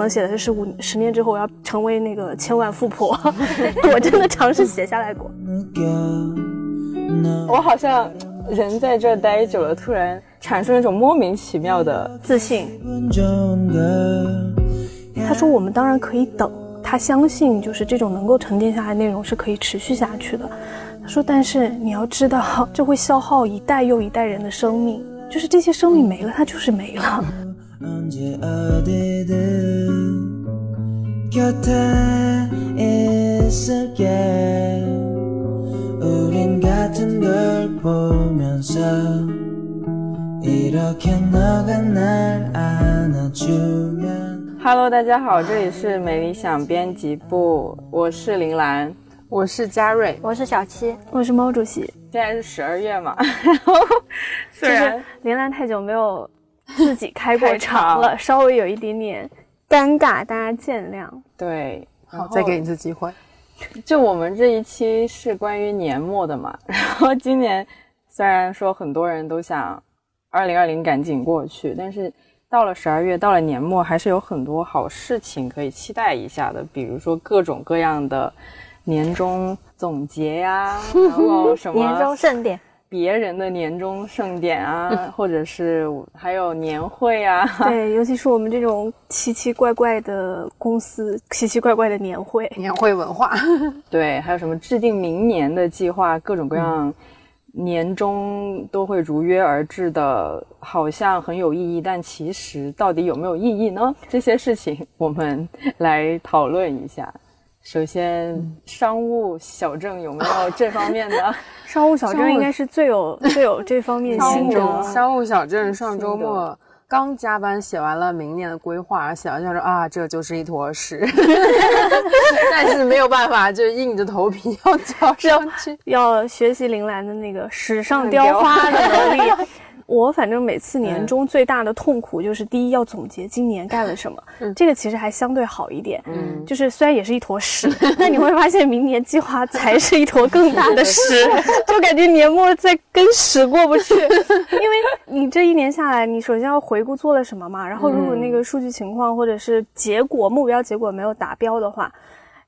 能写的是十五十年之后我要成为那个千万富婆，我真的尝试写下来过。我好像人在这待久了，突然产生一种莫名其妙的自信。他说：“我们当然可以等，他相信就是这种能够沉淀下来内容是可以持续下去的。”他说：“但是你要知道，这会消耗一代又一代人的生命，就是这些生命没了，它就是没了。”哈喽，大家好，这里是美理想编辑部，我是林兰，我是嘉瑞，我是小七，我是毛主席。现在是十二月嘛，然 后虽然林兰太久没有自己开过场了，稍微有一点点尴尬，大家见谅。对，好，再给你一次机会。就我们这一期是关于年末的嘛，然后今年虽然说很多人都想二零二零赶紧过去，但是到了十二月，到了年末，还是有很多好事情可以期待一下的，比如说各种各样的年终总结呀，然后什么 年终盛典。别人的年终盛典啊，或者是还有年会啊，对，尤其是我们这种奇奇怪怪的公司，奇奇怪怪的年会，年会文化，对，还有什么制定明年的计划，各种各样年终都会如约而至的，好像很有意义，但其实到底有没有意义呢？这些事情我们来讨论一下。首先，商务小镇有没有这方面的？商务小镇应该是最有 最有这方面心得。商务小镇上周末刚加班写完了明年的规划，写完就说啊，这就是一坨屎，但是没有办法，就硬着头皮要交上去，要学习铃兰的那个史上雕花的能力。我反正每次年终最大的痛苦就是第一要总结今年干了什么，这个其实还相对好一点，嗯，就是虽然也是一坨屎，但你会发现明年计划才是一坨更大的屎，就感觉年末在跟屎过不去，因为你这一年下来，你首先要回顾做了什么嘛，然后如果那个数据情况或者是结果目标结果没有达标的话。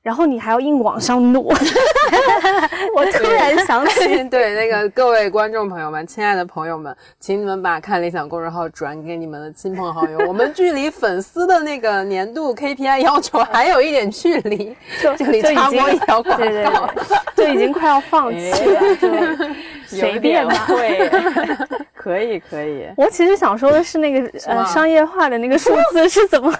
然后你还要硬往上努，我突然想起，对那个各位观众朋友们，亲爱的朋友们，请你们把看理想公众号转给你们的亲朋好友。我们距离粉丝的那个年度 KPI 要求还有一点距离，就这里插播一条广告，就已经快要放弃了，就随便会，可以可以。我其实想说的是那个呃商业化的那个数字是怎么。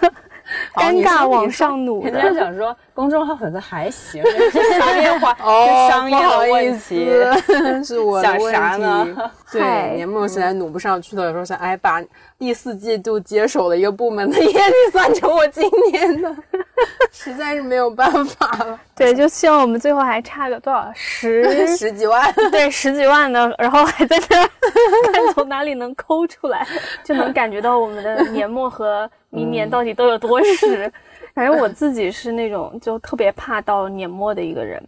尴尬往上努，人家想说公众号粉丝还行，商业化哦，商业的问题 是我的问题。对，年末实在努不上去的时候，想哎，把第四季度接手的一个部门的业绩算成我今年的，实在是没有办法了。对，就希望我们最后还差个多少十 十几万，对，十几万的，然后还在那看从哪里能抠出来，就能感觉到我们的年末和。明年到底都有多实？反正我自己是那种就特别怕到年末的一个人，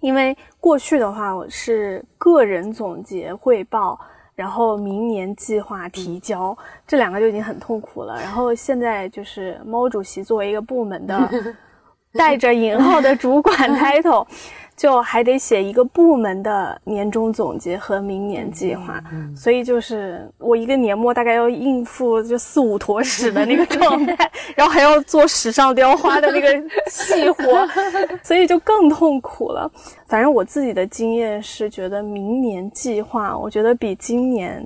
因为过去的话我是个人总结汇报，然后明年计划提交，这两个就已经很痛苦了。然后现在就是毛主席作为一个部门的 带着引号的主管 title。就还得写一个部门的年终总结和明年计划，所以就是我一个年末大概要应付就四五坨屎的那个状态，然后还要做史上雕花的那个细活，所以就更痛苦了。反正我自己的经验是，觉得明年计划，我觉得比今年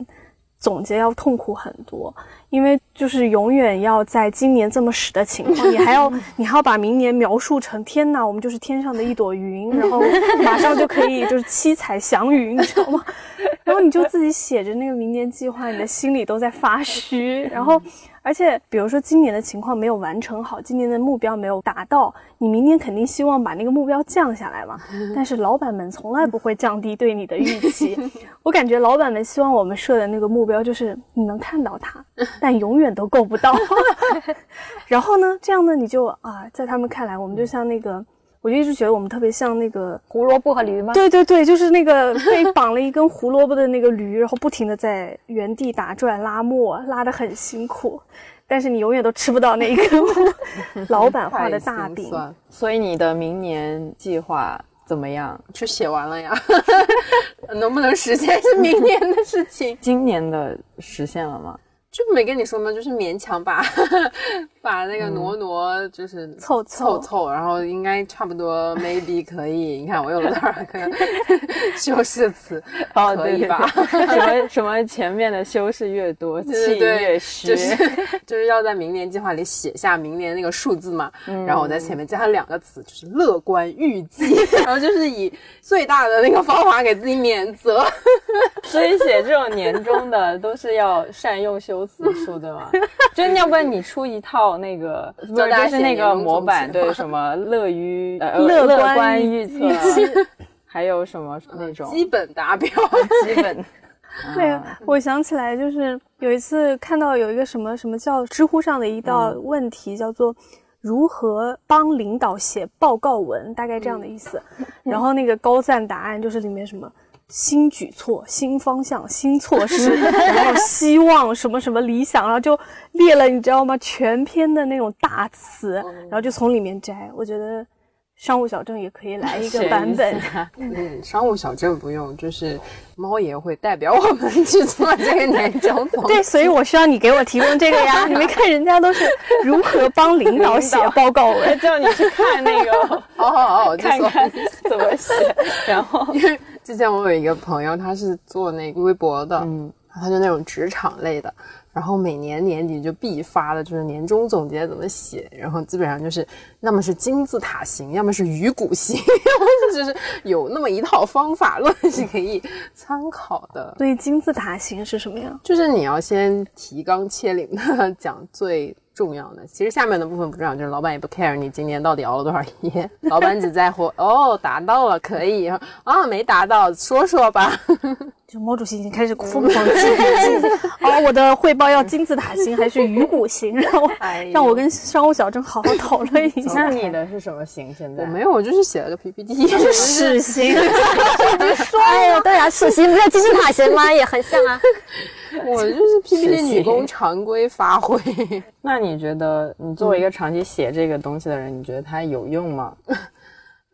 总结要痛苦很多。因为就是永远要在今年这么屎的情况，你还要 你还要把明年描述成天哪，我们就是天上的一朵云，然后马上就可以就是七彩祥云，你知道吗？然后你就自己写着那个明年计划，你的心里都在发虚，然后。而且，比如说今年的情况没有完成好，今年的目标没有达到，你明年肯定希望把那个目标降下来嘛。但是老板们从来不会降低对你的预期，我感觉老板们希望我们设的那个目标就是你能看到它，但永远都够不到。然后呢，这样呢，你就啊，在他们看来，我们就像那个。我就一直觉得我们特别像那个胡萝卜和驴吗？对对对，就是那个 被绑了一根胡萝卜的那个驴，然后不停的在原地打转拉磨，拉的很辛苦。但是你永远都吃不到那一个 老板画的大饼。所以你的明年计划怎么样？就写完了呀，能不能实现是明年的事情。今年的实现了吗？就没跟你说吗？就是勉强把 把那个挪挪，就是凑凑凑，然后应该差不多，maybe 可以。你看我用了多少个修饰词？哦，可以吧？什么什么前面的修饰越多，气越虚，就是就是要在明年计划里写下明年那个数字嘛。然后我在前面加了两个词，就是乐观预计，然后就是以最大的那个方法给自己免责。所以写这种年终的都是要善用修。词数 对吗？就要不然你出一套那个，不是就是那个模板，对什么乐于呃乐观预测，还有什么那种基本达标，基本。对，我想起来，就是有一次看到有一个什么什么叫知乎上的一道问题，叫做如何帮领导写报告文，大概这样的意思。然后那个高赞答案就是里面什么。新举措、新方向、新措施，然后希望什么什么理想，然后就列了，你知道吗？全篇的那种大词，然后就从里面摘。我觉得商务小镇也可以来一个版本。嗯，商务小镇不用，就是猫爷会代表我们去做这个年终总 对，所以我需要你给我提供这个呀。你没看人家都是如何帮领导写报告文，叫你去看那个，好好好，看看怎么写，然后因为。之前我有一个朋友，他是做那个微博的，嗯，他就那种职场类的，然后每年年底就必发的就是年终总结怎么写，然后基本上就是要么是金字塔型，要么是鱼骨型，就是有那么一套方法论是可以参考的。所以金字塔型是什么样？就是你要先提纲挈领的 讲最。重要的。其实下面的部分不重要，就是老板也不 care 你今年到底熬了多少夜，老板只在乎哦达到了可以。啊没达到说说吧。就毛主席已经开始疯狂记记啊，我的汇报要金字塔型还是鱼骨型？让我让我跟商务小郑好好讨论一下。那你的是什么型？现在我没有，我就是写了个 PPT，是屎型。说呀，对呀，屎型不是金字塔型吗？也很像啊。我就是 PPT 女工常规发挥。那你觉得，你作为一个长期写这个东西的人，你觉得它有用吗？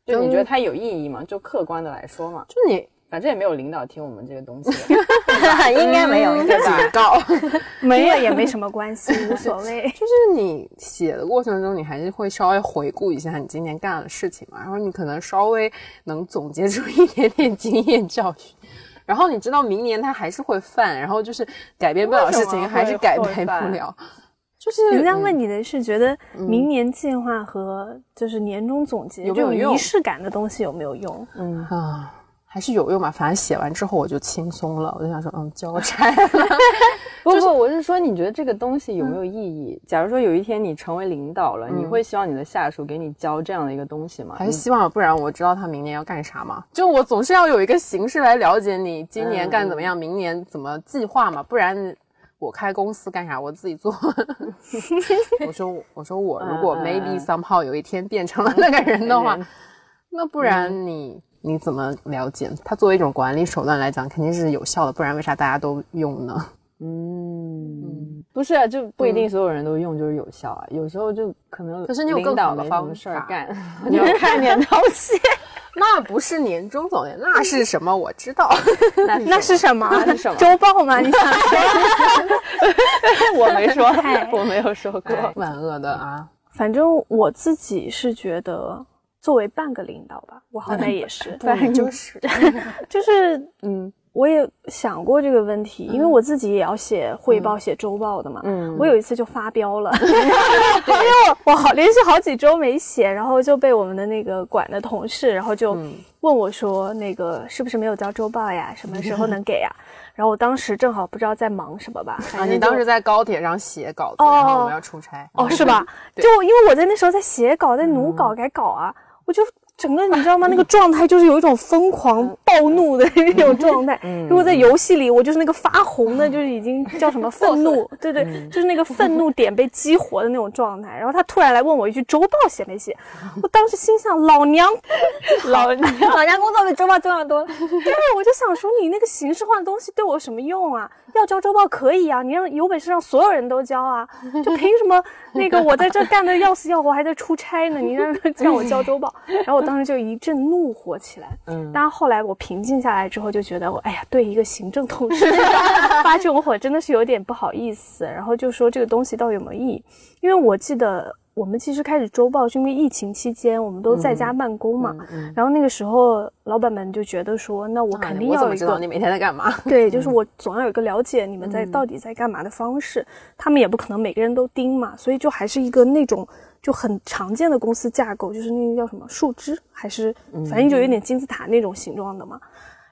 就你觉得它有意义吗？就客观的来说嘛，就你反正也没有领导听我们这个东西，应该没有，应该警告，没有也没什么关系，无所谓。就是你写的过程中，你还是会稍微回顾一下你今年干的事情嘛，然后你可能稍微能总结出一点点经验教训。然后你知道明年他还是会犯，然后就是改变不了事情，还是改变不了。就是人家问你的是觉得明年计划和就是年终总结这种仪式感的东西有没有用？嗯啊，还是有用吧。反正写完之后我就轻松了，我就想说，嗯，交差 了。不不，我是说，你觉得这个东西有没有意义？假如说有一天你成为领导了，你会希望你的下属给你交这样的一个东西吗？还是希望，不然我知道他明年要干啥吗？就我总是要有一个形式来了解你今年干怎么样，明年怎么计划嘛？不然我开公司干啥？我自己做。我说我说我如果 maybe somehow 有一天变成了 那个人的话，那不然你你怎么了解？它作为一种管理手段来讲，肯定是有效的，不然为啥大家都用呢？嗯，不是，就不一定所有人都用就是有效啊。有时候就可能，可是你有更好的方式干，你要看年头写，那不是年终总结，那是什么？我知道，那是什么？那是什么？周报吗？你想说？我没说，我没有说过，万恶的啊！反正我自己是觉得，作为半个领导吧，我好歹也是，反正，就是，就是嗯。我也想过这个问题，因为我自己也要写汇报、写周报的嘛。嗯，我有一次就发飙了，因为我我好连续好几周没写，然后就被我们的那个管的同事，然后就问我说：“那个是不是没有交周报呀？什么时候能给呀？”然后我当时正好不知道在忙什么吧。啊，你当时在高铁上写稿子，然后我们要出差。哦，是吧？就因为我在那时候在写稿，在努稿改稿啊，我就整个你知道吗？那个状态就是有一种疯狂暴怒的那种状态。如果在游戏里，我就是那个发红的，就是已经叫什么 愤怒，对对，就是那个愤怒点被激活的那种状态。然后他突然来问我一句：“周报写没写？”我当时心想：“老娘，老娘，老娘工作比周报重要多了。对，我就想说你那个形式化的东西对我有什么用啊？要交周报可以啊，你让有本事让所有人都交啊，就凭什么那个我在这干的要死要活，还在出差呢？你让让我交周报？然后我当时就一阵怒火起来。嗯，但后来我平静下来之后，就觉得我哎呀，对一个行政同事 发这种火真的是有点不好意思。然后就说这个东西到底有没有意义？因为我记得。我们其实开始周报是因为疫情期间我们都在家办公嘛，然后那个时候老板们就觉得说，那我肯定要知道你每天在干嘛？对，就 是我总要有一个了解你们在到底在干嘛的方式。他们也不可能每个人都盯嘛，所以就还是一个那种就很常见的公司架构，就是那个叫什么树枝，还是反正就有点金字塔那种形状的嘛。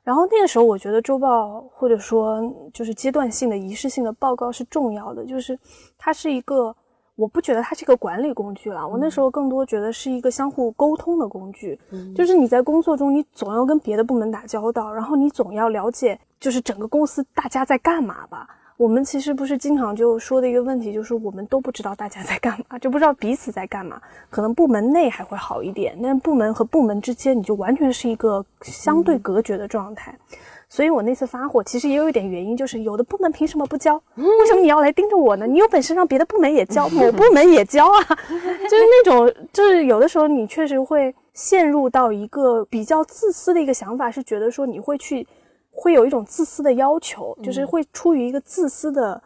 然后那个时候我觉得周报或者说就是阶段性的仪式性的报告是重要的，就是它是一个。我不觉得它是一个管理工具了，我那时候更多觉得是一个相互沟通的工具。就是你在工作中，你总要跟别的部门打交道，然后你总要了解，就是整个公司大家在干嘛吧。我们其实不是经常就说的一个问题，就是我们都不知道大家在干嘛，就不知道彼此在干嘛。可能部门内还会好一点，但部门和部门之间，你就完全是一个相对隔绝的状态。所以我那次发火，其实也有一点原因，就是有的部门凭什么不交？为什么你要来盯着我呢？你有本事让别的部门也交，某部门也交啊！就是那种，就是有的时候你确实会陷入到一个比较自私的一个想法，是觉得说你会去，会有一种自私的要求，就是会出于一个自私的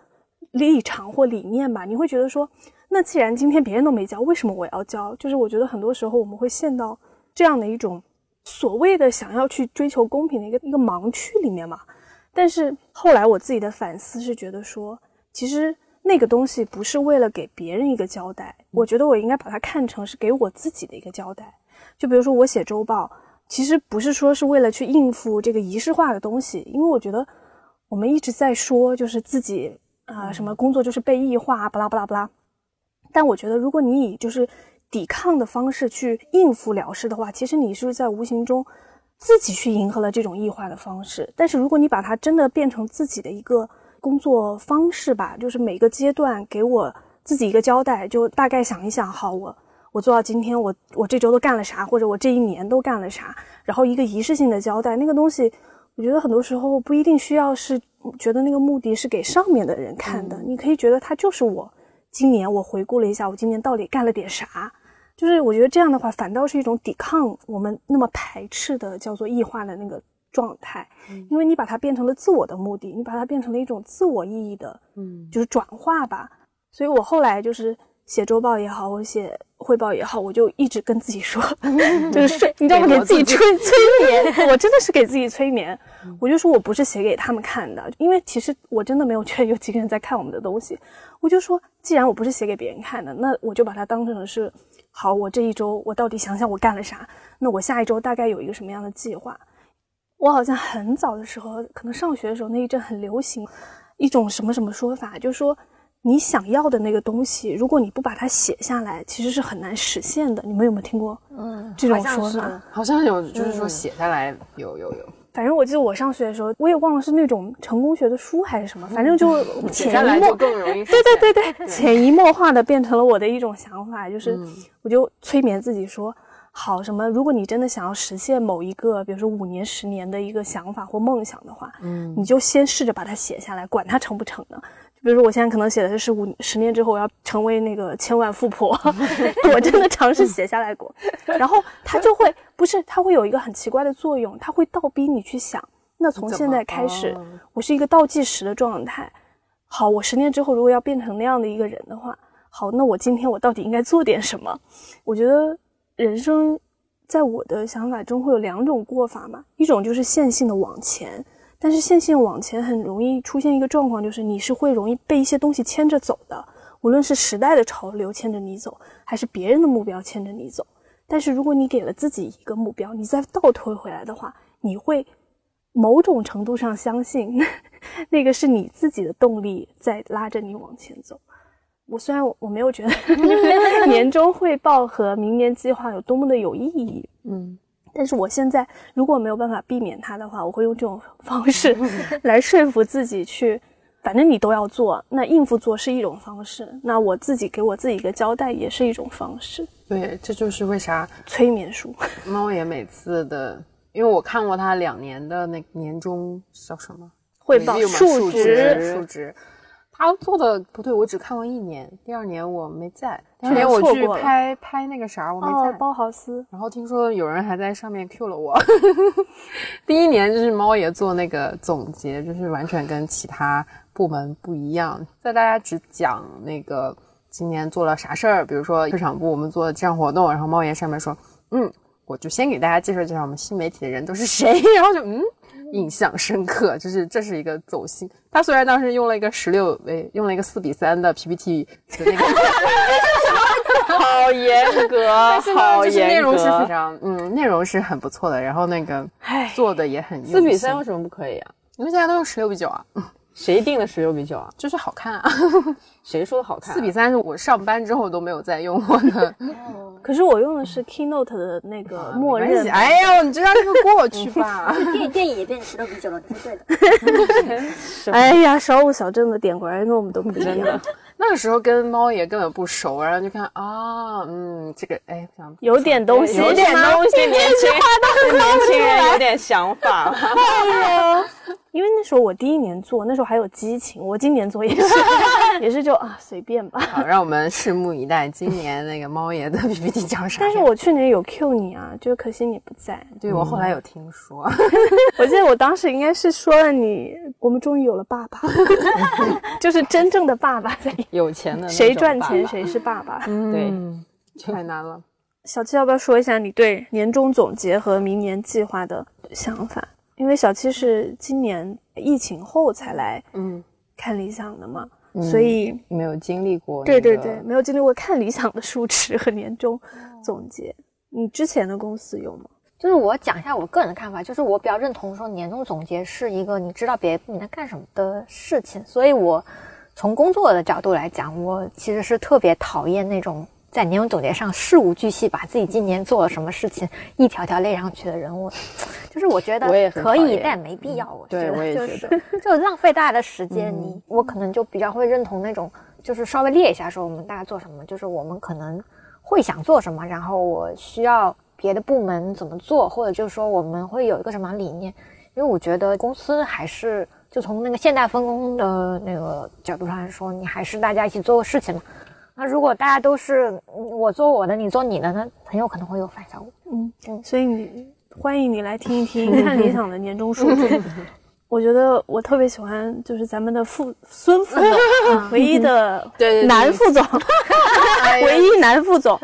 立场或理念吧。你会觉得说，那既然今天别人都没交，为什么我要交？就是我觉得很多时候我们会陷到这样的一种。所谓的想要去追求公平的一个一个盲区里面嘛，但是后来我自己的反思是觉得说，其实那个东西不是为了给别人一个交代，我觉得我应该把它看成是给我自己的一个交代。就比如说我写周报，其实不是说是为了去应付这个仪式化的东西，因为我觉得我们一直在说就是自己啊什么工作就是被异化，巴拉巴拉巴拉。但我觉得如果你以就是抵抗的方式去应付了事的话，其实你是在无形中自己去迎合了这种异化的方式。但是如果你把它真的变成自己的一个工作方式吧，就是每个阶段给我自己一个交代，就大概想一想，好，我我做到今天，我我这周都干了啥，或者我这一年都干了啥，然后一个仪式性的交代，那个东西，我觉得很多时候不一定需要是觉得那个目的是给上面的人看的，你可以觉得它就是我。今年我回顾了一下，我今年到底干了点啥？就是我觉得这样的话，反倒是一种抵抗我们那么排斥的叫做异化的那个状态，因为你把它变成了自我的目的，你把它变成了一种自我意义的，嗯，就是转化吧。所以我后来就是写周报也好，我写汇报也好，我就一直跟自己说，就是睡，你知道吗？给自己催 催眠，我真的是给自己催眠。我就说我不是写给他们看的，因为其实我真的没有觉得有几个人在看我们的东西。我就说，既然我不是写给别人看的，那我就把它当成是，好，我这一周我到底想想我干了啥？那我下一周大概有一个什么样的计划？我好像很早的时候，可能上学的时候那一阵很流行一种什么什么说法，就是说你想要的那个东西，如果你不把它写下来，其实是很难实现的。你们有没有听过？嗯，这种说法好像有，就是说写下来有有有。反正我记得我上学的时候，我也忘了是那种成功学的书还是什么，反正就潜移默更容易对对对对，潜移默化的变成了我的一种想法，就是我就催眠自己说，好什么，如果你真的想要实现某一个，比如说五年、十年的一个想法或梦想的话，嗯，你就先试着把它写下来，管它成不成呢。比如说，我现在可能写的是五十年之后我要成为那个千万富婆，我真的尝试写下来过，然后它就会不是，它会有一个很奇怪的作用，它会倒逼你去想，那从现在开始，我是一个倒计时的状态。好，我十年之后如果要变成那样的一个人的话，好，那我今天我到底应该做点什么？我觉得人生在我的想法中会有两种过法嘛，一种就是线性的往前。但是线性往前很容易出现一个状况，就是你是会容易被一些东西牵着走的，无论是时代的潮流牵着你走，还是别人的目标牵着你走。但是如果你给了自己一个目标，你再倒推回来的话，你会某种程度上相信，那个是你自己的动力在拉着你往前走。我虽然我我没有觉得 年终汇报和明年计划有多么的有意义，嗯，但是我现在如果没有办法避免它的话，我会用这种方式 来说服自己去，反正你都要做，那应付做是一种方式，那我自己给我自己一个交代也是一种方式，对，这就是为啥催眠术。猫爷每次的，因为我看过他两年的那个年终叫什么汇报数值数值，他做的不对，我只看过一年，第二年我没在，第二年年我去拍拍那个啥，我没在。哦，包豪斯，然后听说有人还在上面 Q 了我。第一年就是猫爷做那个总结，就是完全跟其他部门不一样，在大家只讲那个今年做了啥事儿，比如说市场部我们做了这样活动，然后猫爷上面说，嗯，我就先给大家介绍介绍我们新媒体的人都是谁，然后就嗯。印象深刻，就是这是一个走心。他虽然当时用了一个十六，诶，用了一个四比三的 PPT 的那个 好严格，好严格内严容是非格。常，嗯，内容是很不错的，然后那个做的也很用四比三为什么不可以啊？因为现在都用十六比九啊，谁定的十六比九啊？就是好看啊。谁说的好看啊？四比三是我上班之后都没有再用过的，可是我用的是 Keynote 的那个默认。哎呀，你就让这个过去吧。电电影也变成十六比九了，你是对的。哎呀，商务小镇的点果然跟我们都不一样。那个时候跟猫爷根本不熟，然后就看啊，嗯，这个哎，有点东西，有点东西，年轻年轻人有点想法。因为那时候我第一年做，那时候还有激情。我今年做也是，也是就啊随便吧。好，让我们拭目以待，今年那个猫爷的 PPT 叫啥？但是我去年有 Q 你啊，就可惜你不在。对我后来有听说，我记得我当时应该是说了你，我们终于有了爸爸，就是真正的爸爸在，有钱的谁赚钱谁是爸爸。对，嗯太难了。小七要不要说一下你对年终总结和明年计划的想法？因为小七是今年疫情后才来嗯，看理想的嘛，所以没有经历过、对对对，，没有经历过看理想的数值和年终总结。你之前的公司有吗？就是我讲一下我个人的看法，就是我比较认同说年终总结是一个你知道别你在干什么的事情，所以我从工作的角度来讲，我其实是特别讨厌那种在年终总结上事无巨细把自己今年做了什么事情一条条列上去的人物，就是我觉得可以，但没必要。我觉对我也得就是就浪费大家的时间。你我可能就比较会认同那种，就是稍微列一下说我们大家做什么，就是我们可能会想做什么，然后我需要别的部门怎么做，或者就是说我们会有一个什么理念。因为我觉得公司还是就从那个现代分工的那个角度上来说，你还是大家一起做个事情嘛。那如果大家都是嗯我做我的，你做你的，那很有可能会有反效果。嗯，所以你欢迎你来听一听 看理想的年终数据。我觉得我特别喜欢，就是咱们的副孙副总，唯一的男副总，唯一男副总。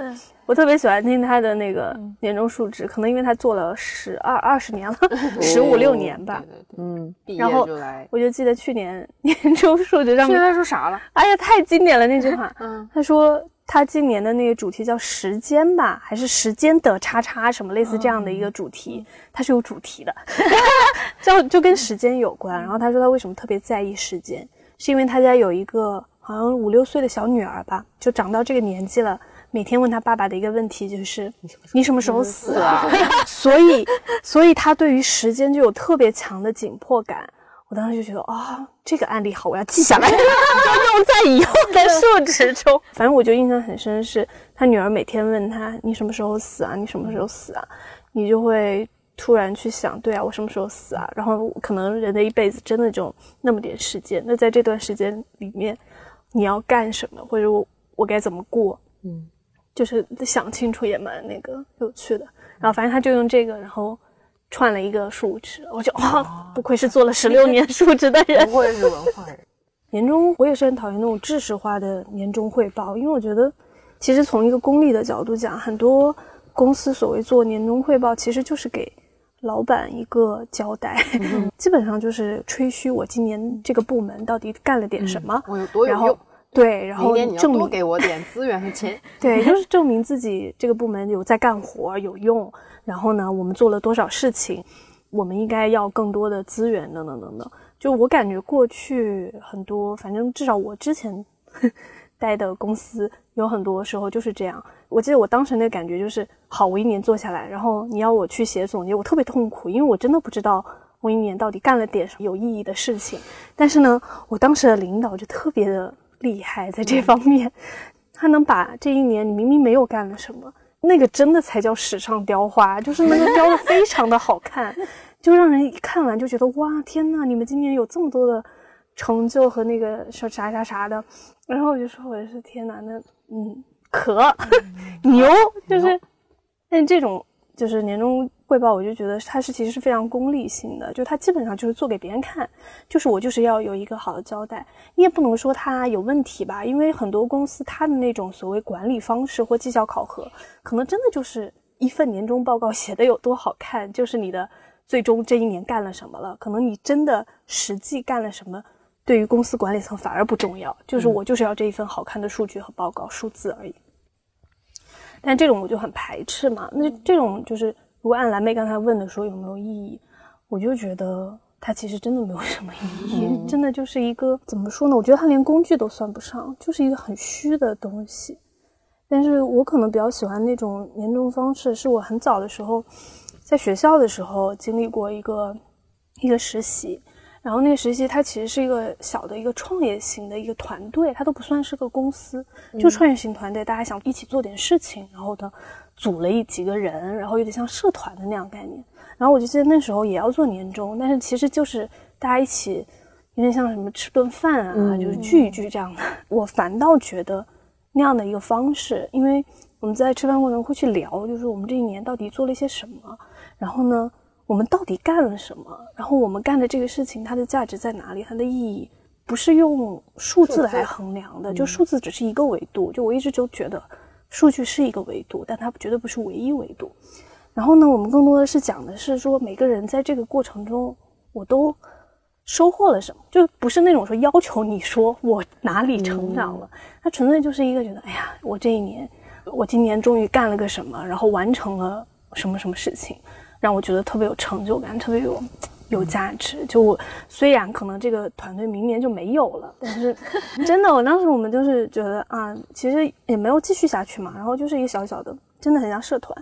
我特别喜欢听他的那个年终述职，可能因为他做了十二二十年了，十五六年吧。嗯，然后。我就记得去年 年终述职上他说啥了？哎呀，太经典了那句话。嗯，他说他今年的那个主题叫时间吧，还是时间的叉叉什么类似这样的一个主题，它是有主题的，叫就跟时间有关。然后他说他为什么特别在意时间，是因为他家有一个好像五六岁的小女儿吧，就长到这个年纪了。每天问他爸爸的一个问题就是：“你什么时候死啊？” 所以，所以他对于时间就有特别强的紧迫感。我当时就觉得啊、这个案例好，我要记下来，要用在以后的述职中。反正我就印象很深是，他女儿每天问他：“你什么时候死啊？你什么时候死啊？”你就会突然去想：“对啊，我什么时候死啊？”然后可能人的一辈子真的就那么点时间，那在这段时间里面，你要干什么，或者我我该怎么过？嗯，就是想清楚也蛮那个有趣的。然后反正他就用这个，然后串了一个数值，我就哦，不愧是做了十六年数值的人。不愧是文化人。年终我也是很讨厌那种知识化的年终汇报，因为我觉得，其实从一个功利的角度讲，很多公司所谓做年终汇报，其实就是给老板一个交代，基本上就是吹嘘我今年这个部门到底干了点什么，我有多有然后用？对，然后证明多给我点资源和钱。对，就是证明自己这个部门有在干活，有用。然后呢，我们做了多少事情，我们应该要更多的资源，等等等等。就我感觉过去很多，反正至少我之前 待的公司有很多时候就是这样。我记得我当时那个感觉就是，好，我一年做下来，然后你要我去写总结，我特别痛苦，因为我真的不知道我一年到底干了点什么有意义的事情。但是呢，我当时的领导就特别的厉害，在这方面，他能把这一年你明明没有干了什么，那个真的才叫史上雕花，就是那个雕的非常的好看，就让人一看完就觉得哇，天呐，你们今年有这么多的成就和那个说啥啥啥的，然后我就说我是天呐，那嗯可 牛，就是，但这种就是年终汇报，我就觉得它是其实是非常功利性的，就它基本上就是做给别人看，就是我就是要有一个好的交代，你也不能说它有问题吧，因为很多公司它的那种所谓管理方式或绩效考核，可能真的就是一份年终报告 写的有多好看，就是你的最终这一年干了什么了，可能你真的实际干了什么。对于公司管理层反而不重要，就是我就是要这一份好看的数据和报告数字而已。但这种我就很排斥嘛。那这种就是，如果按蓝妹刚才问的说有没有意义，我就觉得它其实真的没有什么意义，真的就是一个怎么说呢？我觉得它连工具都算不上，就是一个很虚的东西。但是我可能比较喜欢那种年终方式，是我很早的时候在学校的时候经历过一个一个实习。然后那个实习，它其实是一个小的一个创业型的一个团队，它都不算是个公司，就创业型团队，大家想一起做点事情，然后呢，组了一几个人，然后有点像社团的那样概念。然后我就记得那时候也要做年终，但是其实就是大家一起，有点像什么吃顿饭啊，就是聚一聚这样的。我反倒觉得那样的一个方式，因为我们在吃饭过程中会去聊，就是我们这一年到底做了一些什么，然后呢。我们到底干了什么？然后我们干的这个事情，它的价值在哪里？它的意义不是用数字来衡量的，就数字只是一个维度。就我一直就觉得，数据是一个维度，但它绝对不是唯一维度。然后呢，我们更多的是讲的是说，每个人在这个过程中，我都收获了什么，就不是那种说要求你说我哪里成长了，它纯粹就是一个觉得，哎呀，我这一年，我今年终于干了个什么，然后完成了什么什么事情。让我觉得特别有成就感，特别有有价值。就我虽然可能这个团队明年就没有了，但是 真的，我当时我们就是觉得啊，其实也没有继续下去嘛。然后就是一个小小的，真的很像社团。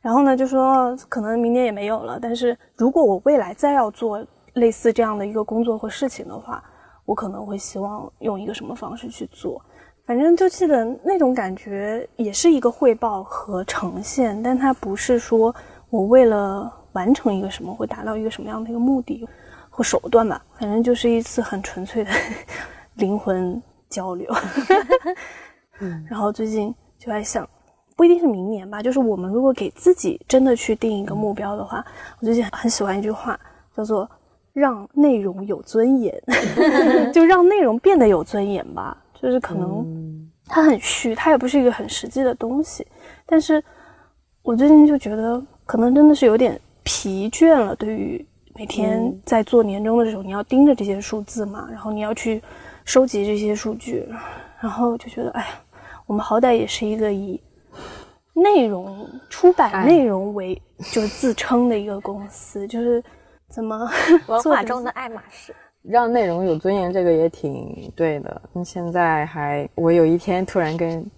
然后呢，就说可能明年也没有了，但是如果我未来再要做类似这样的一个工作或事情的话，我可能会希望用一个什么方式去做。反正就记得那种感觉，也是一个汇报和呈现，但它不是说。我为了完成一个什么，会达到一个什么样的一个目的或手段吧，反正就是一次很纯粹的 灵魂交流。嗯，然后最近就在想，不一定是明年吧，就是我们如果给自己真的去定一个目标的话，我最近很喜欢一句话，叫做“让内容有尊严 ”，就让内容变得有尊严吧。就是可能它很虚，它也不是一个很实际的东西，但是我最近就觉得。可能真的是有点疲倦了。对于每天在做年终的时候，你要盯着这些数字嘛，然后你要去收集这些数据，然后就觉得，哎呀，我们好歹也是一个以内容出版内容为就是自称的一个公司，就是怎么文化 中的爱马仕，让内容有尊严，这个也挺对的。那现在还，我有一天突然跟。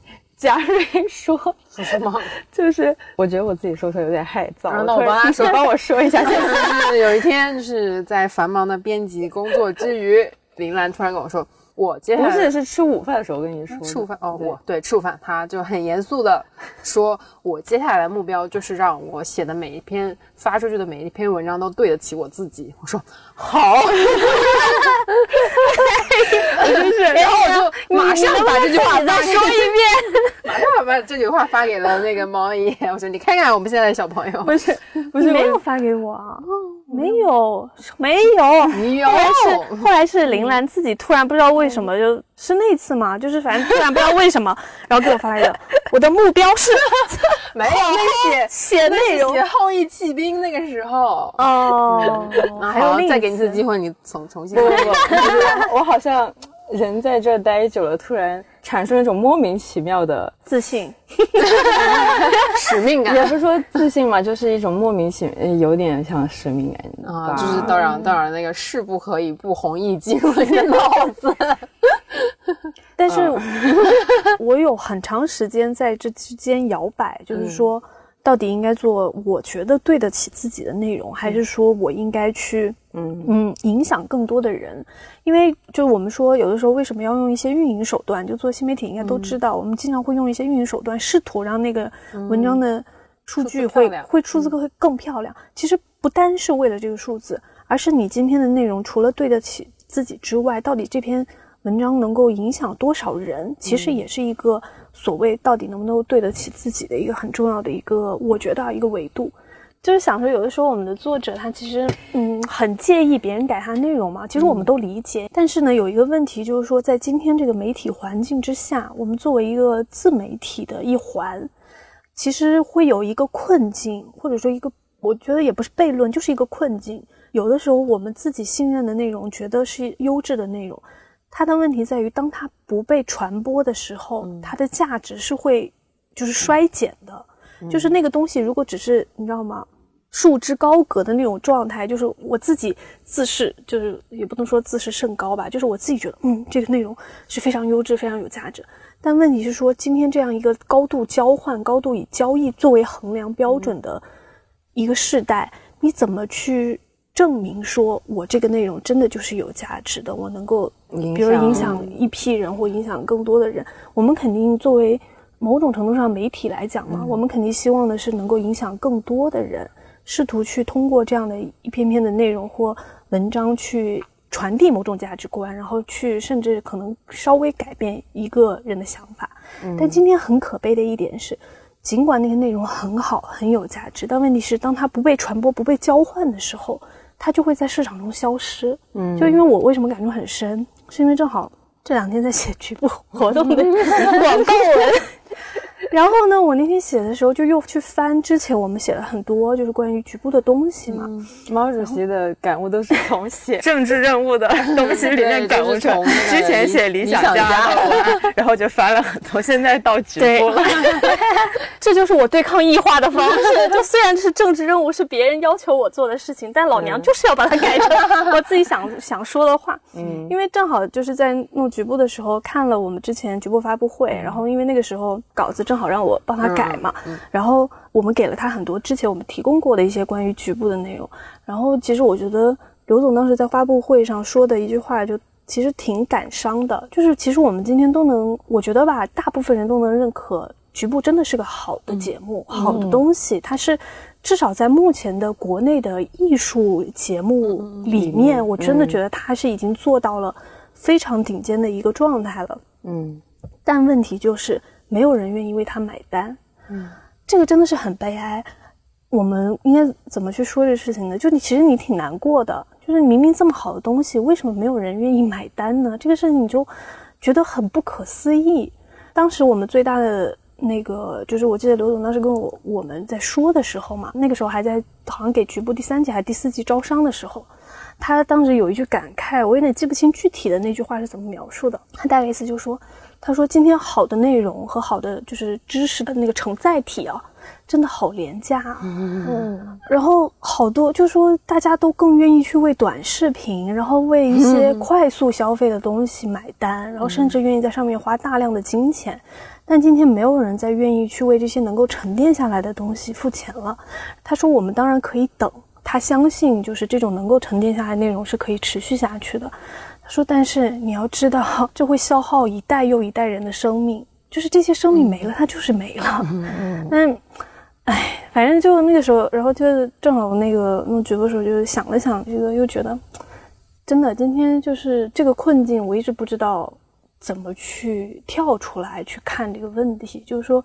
贾瑞说什么？就是我觉得我自己说出来有点害臊。那我帮他说，帮我说一下。就是有一天，就是在繁忙的编辑工作之余，林兰突然跟我说：“我接下来不是是吃午饭的时候跟你说，吃午饭哦，我对吃午饭，他就很严肃的说，我接下来的目标就是让我写的每一篇发出去的每一篇文章都对得起我自己。我说好。真是，然后我就马上把这句话再说一遍，马上把这句话发给了那个毛爷。我说：“你看看我们现在的小朋友，不是不是没有发给我啊，没有没有，你有。后来是后来是林兰自己突然不知道为什么，就是那次吗，就是反正突然不知道为什么，然后给我发来的。我的目标是 没有那写写内容，写后羿弃兵那个时候哦，还有再给你一次机会，你重重新。不不不，我好像。人在这待久了，突然产生一种莫名其妙的自信、使命感，也不是说自信嘛，就是一种莫名其妙，有点像使命感啊。就是当然，当然，那个事不可以不弘毅进入了你的脑子。但是 我有很长时间在这之间摇摆，就是说，到底应该做我觉得对得起自己的内容，还是说我应该去，嗯嗯，影响更多的人？因为就是我们说，有的时候为什么要用一些运营手段？就做新媒体应该都知道，我们经常会用一些运营手段，试图让那个文章的数据会会数字会更漂亮。其实不单是为了这个数字，而是你今天的内容除了对得起自己之外，到底这篇。文章能够影响多少人，其实也是一个所谓到底能不能对得起自己的一个很重要的一个，我觉得一个维度，就是想说，有的时候我们的作者他其实嗯很介意别人改他内容嘛，其实我们都理解，但是呢，有一个问题就是说，在今天这个媒体环境之下，我们作为一个自媒体的一环，其实会有一个困境，或者说一个我觉得也不是悖论，就是一个困境。有的时候我们自己信任的内容，觉得是优质的内容。它的问题在于，当它不被传播的时候，它的价值是会就是衰减的。就是那个东西，如果只是你知道吗，束之高阁的那种状态，就是我自己自视，就是也不能说自视甚高吧，就是我自己觉得，嗯，这个内容是非常优质、非常有价值。但问题是说，今天这样一个高度交换、高度以交易作为衡量标准的一个时代，你怎么去？证明说我这个内容真的就是有价值的，我能够，比如影响一批人或影响更多的人。我们肯定作为某种程度上媒体来讲嘛，我们肯定希望的是能够影响更多的人，试图去通过这样的一篇篇的内容或文章去传递某种价值观，然后去甚至可能稍微改变一个人的想法。但今天很可悲的一点是，尽管那个内容很好很有价值，但问题是当它不被传播、不被交换的时候。它就会在市场中消失，嗯，就因为我为什么感触很深，是因为正好这两天在写局部活动的广告文。然后呢，我那天写的时候就又去翻之前我们写了很多就是关于局部的东西嘛。毛主席的感悟都是从写 政治任务的东西里面感悟出来。之前写理想家，然后就翻了很多，现在到局部了。这就是我对抗异化的方式。就虽然是政治任务，是别人要求我做的事情，但老娘就是要把它改成我自己想想说的话。嗯，因为正好就是在弄局部的时候看了我们之前局部发布会，然后因为那个时候稿子正好。好让我帮他改嘛，然后我们给了他很多之前我们提供过的一些关于局部的内容。然后其实我觉得刘总当时在发布会上说的一句话，就其实挺感伤的。就是其实我们今天都能，我觉得吧，大部分人都能认可局部真的是个好的节目，好的东西。它是至少在目前的国内的艺术节目里面，我真的觉得它是已经做到了非常顶尖的一个状态了。嗯，但问题就是。没有人愿意为他买单，嗯，这个真的是很悲哀。我们应该怎么去说这事情呢？就你其实你挺难过的，就是明明这么好的东西，为什么没有人愿意买单呢？这个事情你就觉得很不可思议。当时我们最大的那个，就是我记得刘总当时跟我我们在说的时候嘛，那个时候还在好像给局部第三季还是第四季招商的时候，他当时有一句感慨，我有点记不清具体的那句话是怎么描述的，他大概意思就是说。他说：“今天好的内容和好的就是知识的那个承载体啊，真的好廉价。嗯，然后好多就是说，大家都更愿意去为短视频，然后为一些快速消费的东西买单，然后甚至愿意在上面花大量的金钱。但今天没有人再愿意去为这些能够沉淀下来的东西付钱了。”他说：“我们当然可以等，他相信就是这种能够沉淀下来的内容是可以持续下去的。”说，但是你要知道，这会消耗一代又一代人的生命，就是这些生命没了，它就是没了。嗯那，哎，反正就那个时候，然后就正好那个弄直播的时候，就想了想，这个又觉得，真的，今天就是这个困境，我一直不知道怎么去跳出来去看这个问题。就是说，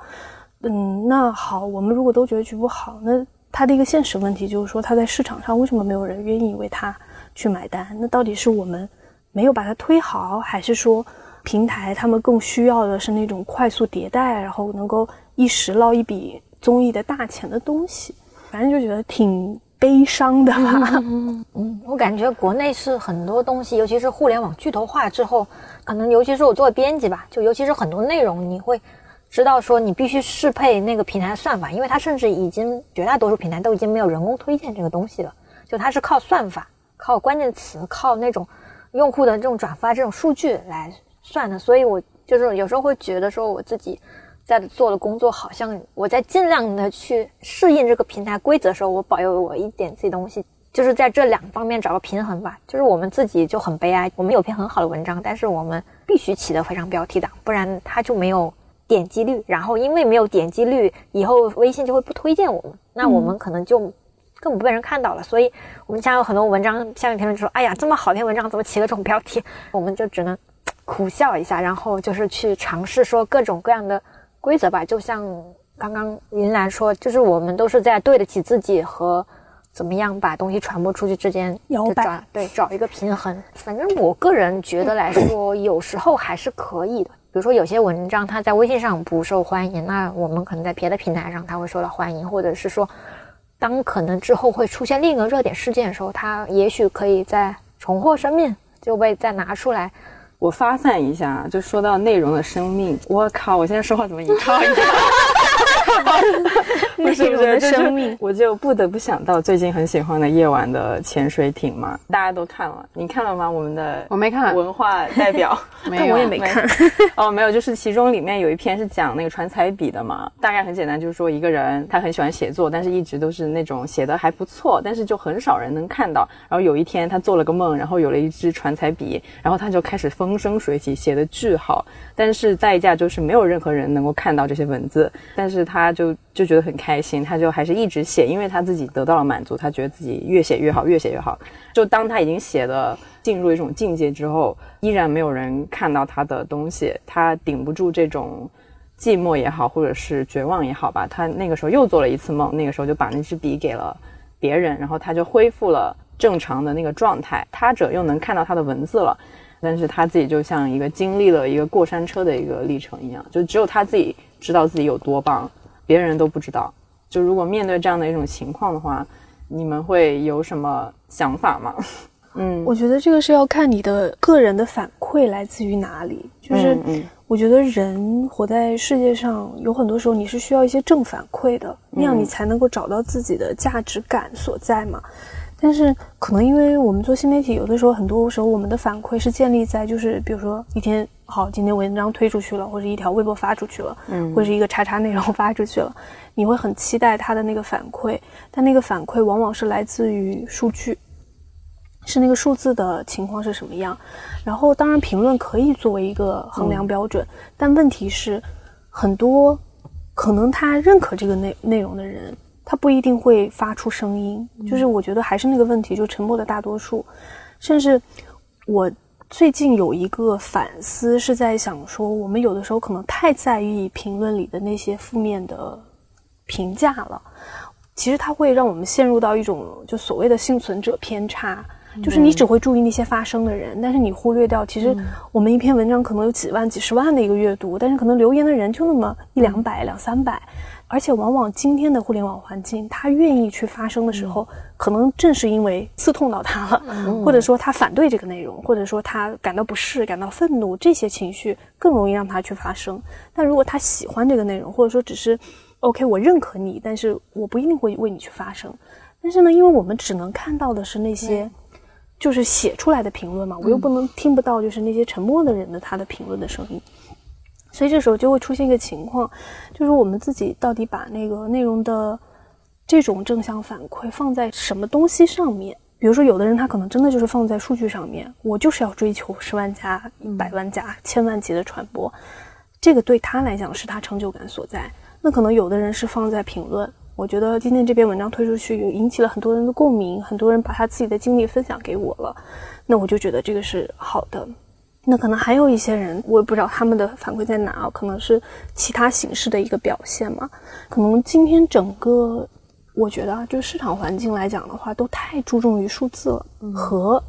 嗯，那好，我们如果都觉得局部好，那它的一个现实问题就是说，它在市场上为什么没有人愿意为它去买单？那到底是我们？没有把它推好，还是说平台他们更需要的是那种快速迭代，然后能够一时捞一笔综艺的大钱的东西？反正就觉得挺悲伤的吧。嗯，我感觉国内是很多东西，尤其是互联网巨头化之后，可能尤其是我做编辑吧，就尤其是很多内容，你会知道说你必须适配那个平台的算法，因为它甚至已经绝大多数平台都已经没有人工推荐这个东西了，就它是靠算法、靠关键词、靠那种。用户的这种转发这种数据来算的，所以我就是有时候会觉得说我自己在做的工作，好像我在尽量的去适应这个平台规则的时候，我保有我一点自己东西，就是在这两方面找个平衡吧。就是我们自己就很悲哀，我们有篇很好的文章，但是我们必须起得非常标题党，不然它就没有点击率。然后因为没有点击率，以后微信就会不推荐我们，那我们可能就根本不被人看到了。所以我们现在有很多文章下面评论就说：“哎呀，这么好篇文章，怎么起了这种标题？”我们就只能苦笑一下，然后就是去尝试说各种各样的规则吧。就像刚刚林兰说，就是我们都是在对得起自己和怎么样把东西传播出去之间摇摆对找一个平衡。反正我个人觉得来说，有时候还是可以的。比如说有些文章它在微信上不受欢迎，那我们可能在别的平台上它会受到欢迎，或者是说，当可能之后会出现另一个热点事件的时候，它也许可以再重获生命，就被再拿出来。我发散一下，就说到内容的生命。我靠，我现在说话怎么一套一套？不是内容的不是，生命我就不得不想到最近很喜欢的夜晚的潜水艇嘛，大家都看了，你看了吗？我们的我没看，文化代表。没有，我也没看。哦，没有，就是其中里面有一篇是讲那个传彩笔的嘛，大概很简单，就是说一个人他很喜欢写作，但是一直都是那种写的还不错，但是就很少人能看到。然后有一天他做了个梦，然后有了一支传彩笔，然后他就开始风生水起，写的巨好，但是代价就是没有任何人能够看到这些文字，但是他就就觉得很开开心，他就还是一直写，因为他自己得到了满足，他觉得自己越写越好，越写越好。就当他已经写的进入一种境界之后，依然没有人看到他的东西，他顶不住这种寂寞也好，或者是绝望也好吧。他那个时候又做了一次梦，那个时候就把那支笔给了别人，然后他就恢复了正常的那个状态，他者又能看到他的文字了。但是他自己就像一个经历了一个过山车的一个历程一样，就只有他自己知道自己有多棒，别人都不知道。就如果面对这样的一种情况的话，你们会有什么想法吗？嗯，我觉得这个是要看你的个人的反馈来自于哪里。就是我觉得人活在世界上，有很多时候你是需要一些正反馈的，那样你才能够找到自己的价值感所在嘛。但是可能因为我们做新媒体，有的时候很多时候我们的反馈是建立在就是比如说一天好，今天文章推出去了，或者一条微博发出去了，嗯或者是一个叉叉内容发出去了，你会很期待它的那个反馈，但那个反馈往往是来自于数据。是那个数字的情况是什么样，然后当然评论可以作为一个衡量标准，但问题是，很多可能他认可这个内内容的人，他不一定会发出声音。就是我觉得还是那个问题，就沉默的大多数。甚至我最近有一个反思，是在想说，我们有的时候可能太在意评论里的那些负面的评价了，其实它会让我们陷入到一种就所谓的幸存者偏差。就是你只会注意那些发声的人，但是你忽略掉，其实我们一篇文章可能有几万、几十万的一个阅读，但是可能留言的人就那么一两百、两三百，而且往往今天的互联网环境，他愿意去发声的时候，可能正是因为刺痛到他了，或者说他反对这个内容，或者说他感到不适、感到愤怒，这些情绪更容易让他去发声。但如果他喜欢这个内容，或者说只是 OK，我认可你，但是我不一定会为你去发声。但是呢，因为我们只能看到的是那些。就是写出来的评论嘛，我又不能听不到，就是那些沉默的人的他的评论的声音，所以这时候就会出现一个情况，就是我们自己到底把那个内容的这种正向反馈放在什么东西上面？比如说，有的人他可能真的就是放在数据上面，我就是要追求十万加、百万加、千万级的传播，这个对他来讲是他成就感所在。那可能有的人是放在评论。我觉得今天这篇文章推出去，引起了很多人的共鸣，很多人把他自己的经历分享给我了，那我就觉得这个是好的。那可能还有一些人，我也不知道他们的反馈在哪啊，可能是其他形式的一个表现嘛。可能今天整个，我觉得啊，就市场环境来讲的话，都太注重于数字了和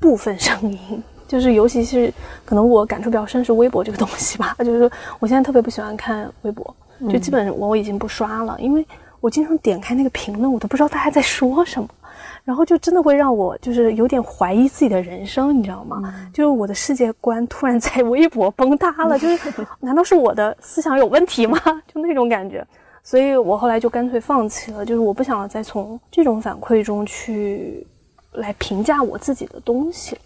部分声音。就是尤其是可能我感触比较深是微博这个东西吧，就是说我现在特别不喜欢看微博，就基本我已经不刷了，因为。我经常点开那个评论，我都不知道大家在说什么，然后就真的会让我就是有点怀疑自己的人生，你知道吗？嗯、就是我的世界观突然在微博崩塌了，就是 难道是我的思想有问题吗？就那种感觉，所以我后来就干脆放弃了，就是我不想再从这种反馈中去来评价我自己的东西。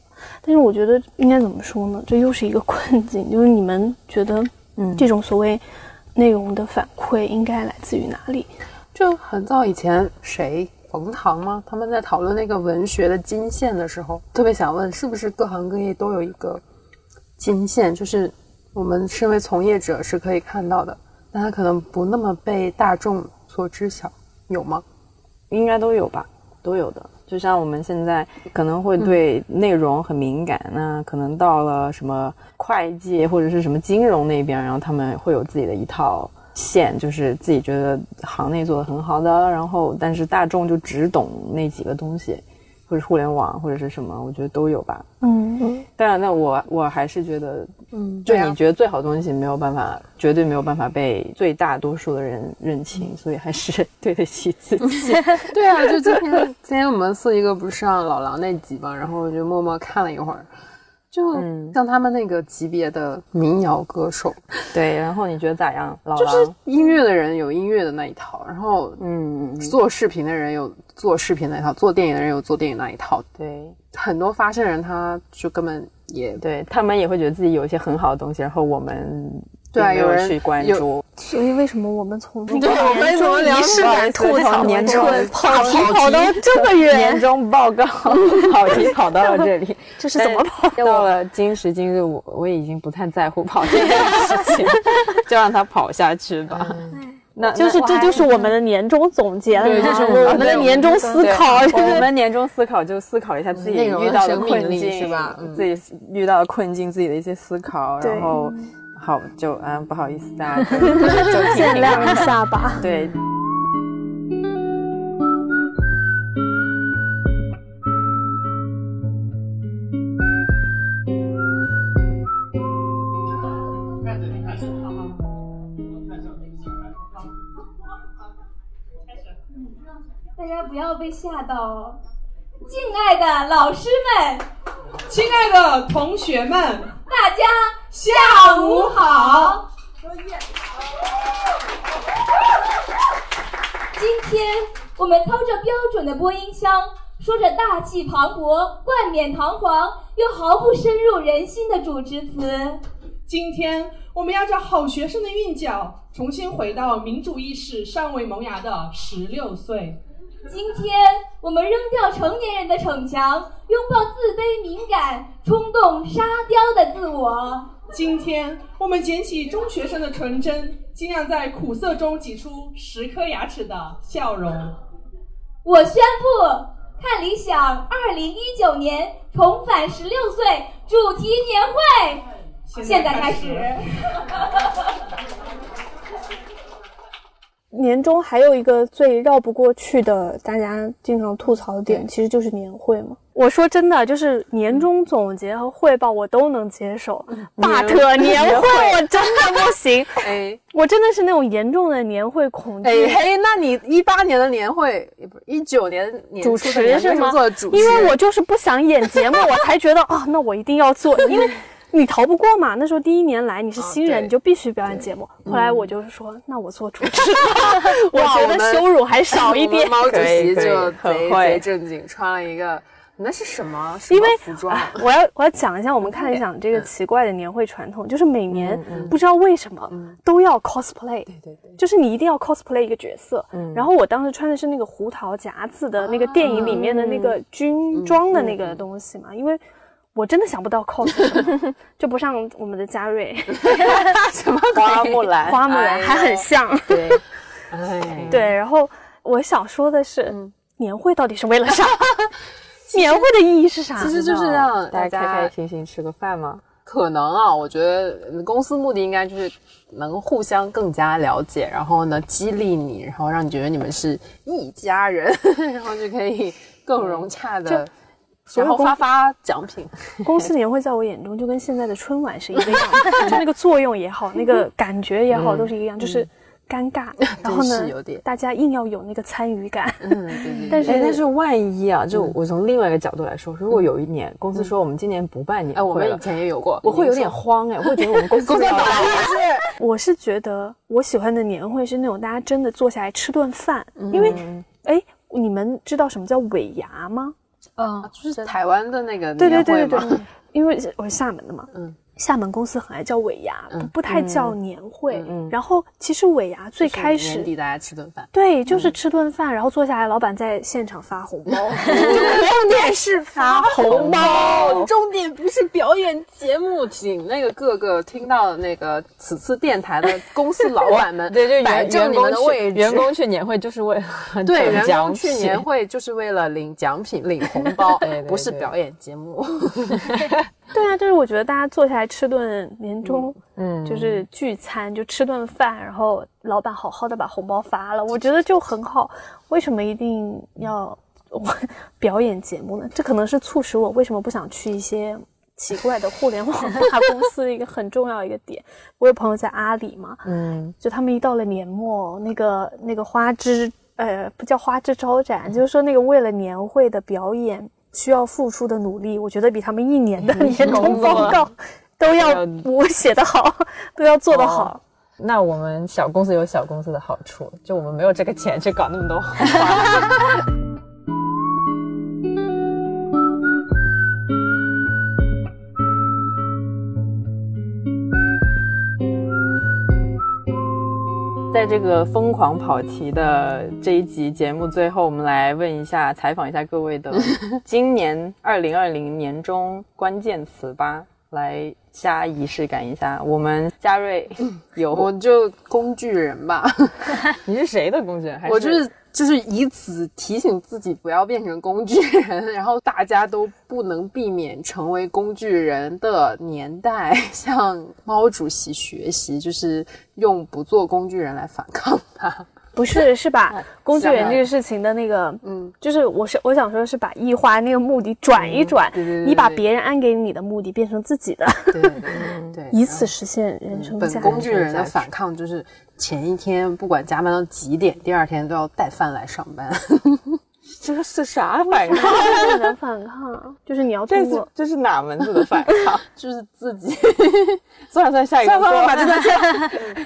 但是我觉得应该怎么说呢？这又是一个困境，就是你们觉得，嗯这种所谓内容的反馈应该来自于哪里？就很早以前，谁冯唐吗？他们在讨论那个文学的金线的时候，特别想问，是不是各行各业都有一个金线，就是我们身为从业者是可以看到的，但它可能不那么被大众所知晓，有吗？应该都有吧，都有的。就像我们现在可能会对内容很敏感，那可能到了什么会计或者是什么金融那边，然后他们会有自己的一套线，就是自己觉得行内做的很好的，然后但是大众就只懂那几个东西，或者互联网或者是什么，我觉得都有吧。嗯，当然，那我我还是觉得，嗯就你觉得最好的东西没有办法，绝对没有办法被最大多数的人认清，所以还是 对得起自己。对啊，就今天今天我们四一个不是上老狼那集嘛，然后我就默默看了一会儿，就像他们那个级别的民谣歌手，对，然后你觉得咋样，老就是？音乐的人有音乐的那一套，然后嗯，嗯做视频的人有做视频那一套，做电影的人有做电影那一套。对很多发声人他就根本也对，他们也会觉得自己有一些很好的东西，然后我们对啊有人去关注。所以为什么我们从那对我们怎么聊仪式感吐槽年终跑题跑到这么远年，终报告 跑题跑到了这里，这是怎么跑？到了今时今日，我我也已经不太在乎跑 这件事情，就让它跑下去吧。那就是这就是我们的年终总结了，对你看这是我们的年终思考。我们年终思考就思考一下自己遇到的困境，是吧嗯自己遇到的困境，自己的一些思考，然后好就嗯不好意思，大家就见听谅一。下吧。对，大家不要被吓到哦。敬爱的老师们，亲爱的同学们，大家下午好。今天我们操着标准的播音腔，说着大气磅礴、冠冕堂皇又毫不深入人心的主持词。今天我们要着好学生的韵脚，重新回到民主意识尚未萌芽的十六岁。今天我们扔掉成年人的逞强，拥抱自卑、敏感、冲动、沙雕的自我。今天我们捡起中学生的纯真，尽量在苦涩中挤出十颗牙齿的笑容。我宣布，看理想二零一九年重返十六岁主题年会，现在开始。年终还有一个最绕不过去的，大家经常吐槽的点，其实就是年会嘛。我说真的，就是年终总结和汇报我都能接受，but 年会。我真的不行，哎。我真的是那种严重的年会恐惧。哎嘿，那你一八年的年会，也不是一九年年主持是吗？做主持？因为我就是不想演节目，我才觉得 啊，那我一定要做，因为你逃不过嘛。那时候第一年来你是新人，对你就必须表演节目。后来我就是说，那我做主持，我觉得羞辱还少一点。毛主席就很会贼贼正经，穿了一个那是什么？什因为么服装？我要我要讲一下，我们看一讲这个奇怪的年会传统，就是每年不知道为什么都要 cosplay，对对对，就是你一定要 cosplay 一个角色。然后我当时穿的是那个胡桃夹子的那个电影里面的那个军装的那个东西嘛，因为我真的想不到 cos，就不像我们的嘉瑞、什么花木兰，花木兰还很像。对，哎，对，然后我想说的是，年会到底是为了啥？年会的意义是啥？其实就是让大家开开心心吃个饭嘛。可能啊，我觉得公司目的应该就是能互相更加了解，然后呢激励你，然后让你觉得你们是一家人，然后就可以更融洽的，所有公发发奖品。公司年会在我眼中就跟现在的春晚是一个样的，就那个作用也好，那个感觉也好，都是一个样，就是尴尬。然后呢真是有点，大家硬要有那个参与感。嗯，对对 但是哎，但是万一啊，就我从另外一个角度来说，如果有一年公司说我们今年不办年哎，我们以，前也有过，我会有点慌哎，我会觉得我们公司要来我是觉得我喜欢的年会是那种大家真的坐下来吃顿饭，因为哎，你们知道什么叫尾牙吗？嗯，就是台湾的那个对对年会嘛对对对，因为我是厦门的嘛，嗯厦门公司很爱叫尾牙，嗯不不太叫年会。嗯然后其实尾牙最开年始底大家吃顿饭，对，就是吃顿饭，然后坐下来，老板在现场发红包，重点是发红包。重点不是表演节目，请那个各个听到那个此次电台的公司老板们，对，就员摆正你员工去们的位置。员工去年会就是为了对，员工去年会就是为了领奖品、领红包对 对，对不是表演节目。对啊，就是我觉得大家坐下来吃顿年终，嗯就是聚餐，就吃顿饭，然后老板好好的把红包发了，我觉得就很好。为什么一定要我表演节目呢？这可能是促使我为什么不想去一些奇怪的互联网 大公司的一个很重要一个点。我有朋友在阿里嘛，嗯，就他们一到了年末，那个那个花枝，呃，不叫花枝招展，就是说那个为了年会的表演需要付出的努力，我觉得比他们一年的年终报告都要我写得好，都要做得好。那我们小公司有小公司的好处，就我们没有这个钱去搞那么多花。在这个疯狂跑题的这一集节目最后，我们来问一下，采访一下各位的 今年二零二零年中关键词吧，来加仪式感一下。我们嘉瑞有我就工具人吧，你是谁的工具人？还我就是就是以此提醒自己不要变成工具人，然后大家都不能避免成为工具人的年代，向毛主席学习，就是用不做工具人来反抗他。不是，是把工具人这个事情的那个，嗯，就是我是我想说是把异化那个目的转一转，对对对对你把别人安给你的目的变成自己的，对对对对，以此实现人生本价值。工具人的反抗就是前一天不管加班到几点，第二天都要带饭来上班。这是啥反抗？你的反抗就是你要这是通过这是哪门子的反抗？就是自己算了算了，下一个算了过把这段切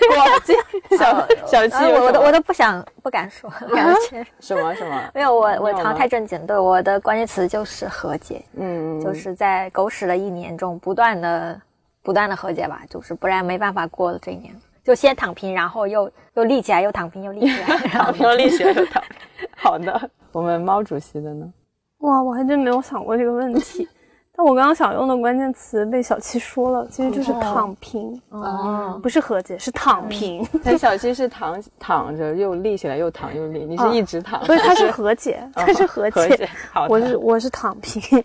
过小小七我都我都不想不敢说，感觉什么什么？没有我我常太正经，对我的关键词就是和解，嗯，就是在狗屎的一年中不断的不断的和解吧，就是不然没办法过这一年。就先躺平，然后又又立起来，又躺平，又立起来，躺平又立起来又躺平。好的，我们猫主席的呢？哇，我还真没有想过这个问题。但我刚刚想用的关键词被小七说了，其实就是躺平，哦，不是和解，是躺平。但小七是躺躺着又立起来，又躺又立，你是一直躺，不是，他是和解，他是和解。和解。好，我是我是躺平，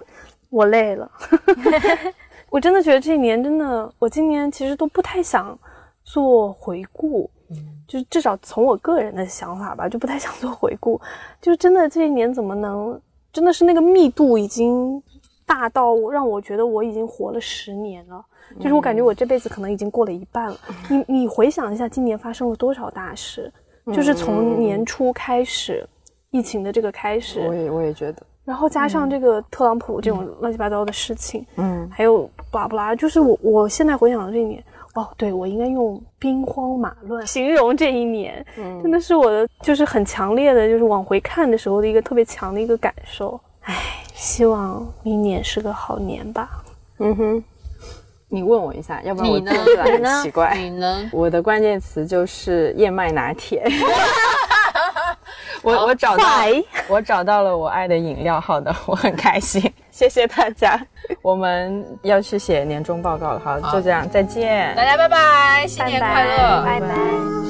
我累了。我真的觉得这一年真的，我今年其实都不太想做回顾，就是至少从我个人的想法吧，就不太想做回顾。就是真的这一年怎么能，真的是那个密度已经大到让我觉得我已经活了十年了。就是我感觉我这辈子可能已经过了一半了。你你回想一下，今年发生了多少大事？就是从年初开始，疫情的这个开始，我也我也觉得，然后加上这个特朗普这种乱七八糟的事情，嗯，还有巴拉巴拉，就是我我现在回想这一年，哦，对我应该用兵荒马乱形容这一年，真的是我的就是很强烈的，就是往回看的时候的一个特别强的一个感受。唉，希望明年是个好年吧。嗯哼。你问我一下，要不然我你呢做出来很奇怪。你呢？我的关键词就是燕麦拿铁。我我找到快我找到了我爱的饮料，好的，我很开心，谢谢大家。我们要去写年终报告了，好，就这样，再见。大家拜拜，新年快乐，拜拜。